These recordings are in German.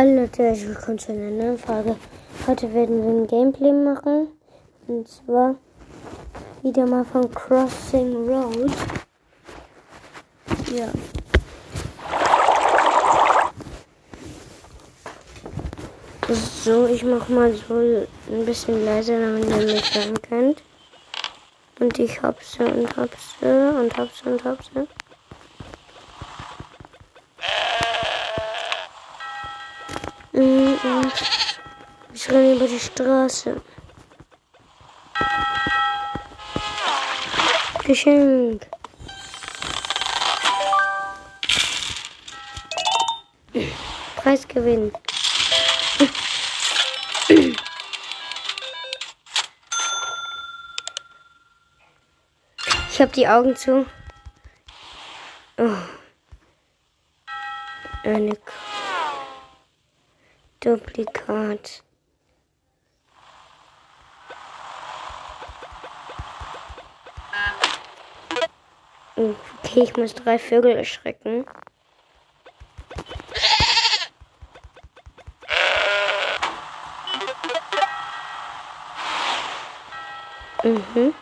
Hallo Leute, willkommen zu einer neuen Frage. Heute werden wir ein Gameplay machen. Und zwar wieder mal von Crossing Road. Ja. So, ich mach mal so ein bisschen leiser, damit ihr mich hören könnt. Und ich hab's und hab's und hab's und hab's. Renne über die Straße. Geschenk. Preisgewinn. Ich habe die Augen zu. Oh. Eine Duplikat. Okay, ich muss drei Vögel erschrecken. Mhm.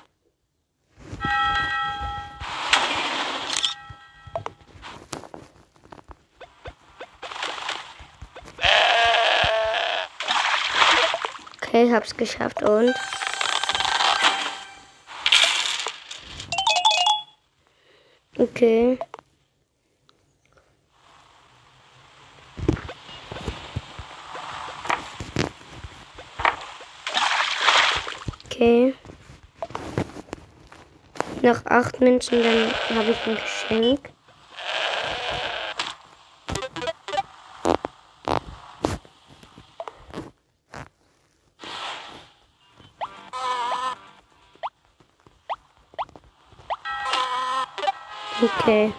Okay, hab's geschafft und. Okay. Okay. Noch acht Menschen, dann habe ich ein Geschenk. Okay.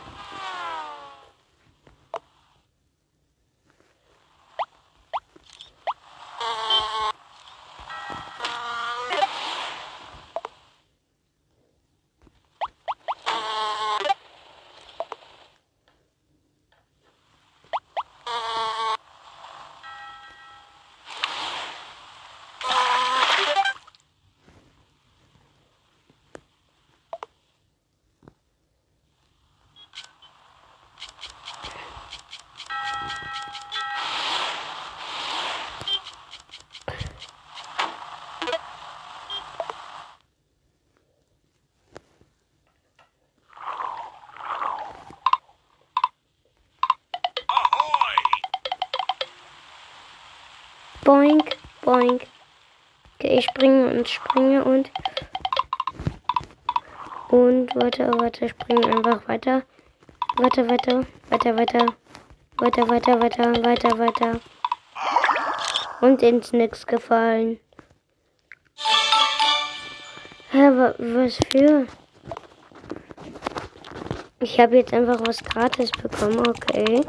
Boink, boink. Okay, ich springe und springe und. Und weiter, weiter, springen einfach weiter. Weiter, weiter, weiter, weiter. Weiter, weiter, weiter, weiter, weiter. Und ins Nix gefallen. Hä, was für? Ich habe jetzt einfach was gratis bekommen, okay.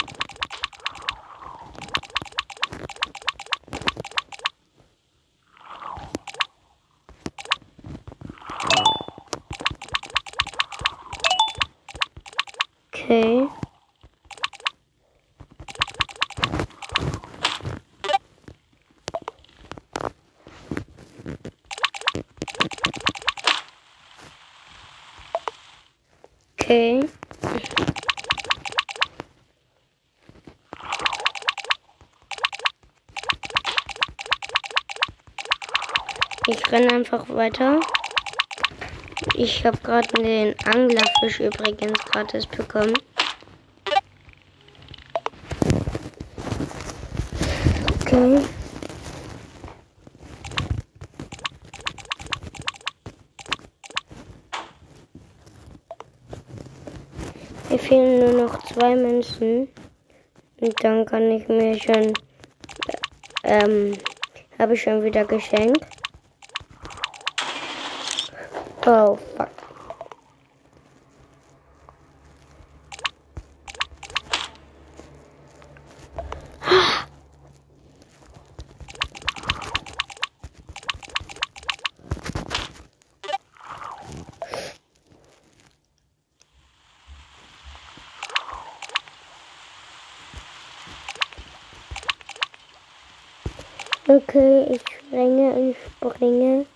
Okay. Okay. Ich renne einfach weiter. Ich habe gerade den Anglerfisch übrigens gratis bekommen. Okay. Mir fehlen nur noch zwei Münzen. Und dann kann ich mir schon. Ähm. Habe ich schon wieder geschenkt. Oh, fuck. Oké, okay, ik springen en springen.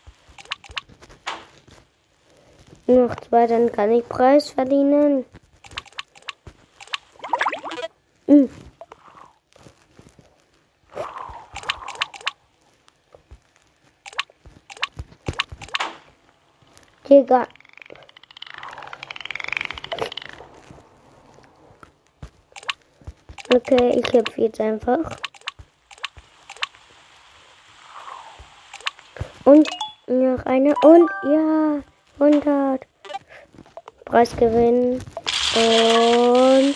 Noch zwei, dann kann ich Preis verdienen. Hm. Digga. Okay, ich hüpfe jetzt einfach. Und noch eine. Und ja, 100. Preis gewinnen. Und.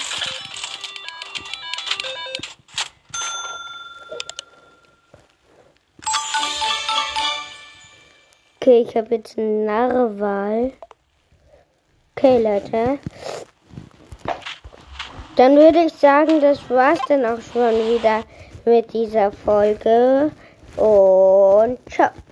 Okay, ich habe jetzt eine Narwal. Okay, Leute. Dann würde ich sagen, das war's dann auch schon wieder mit dieser Folge. Und ciao.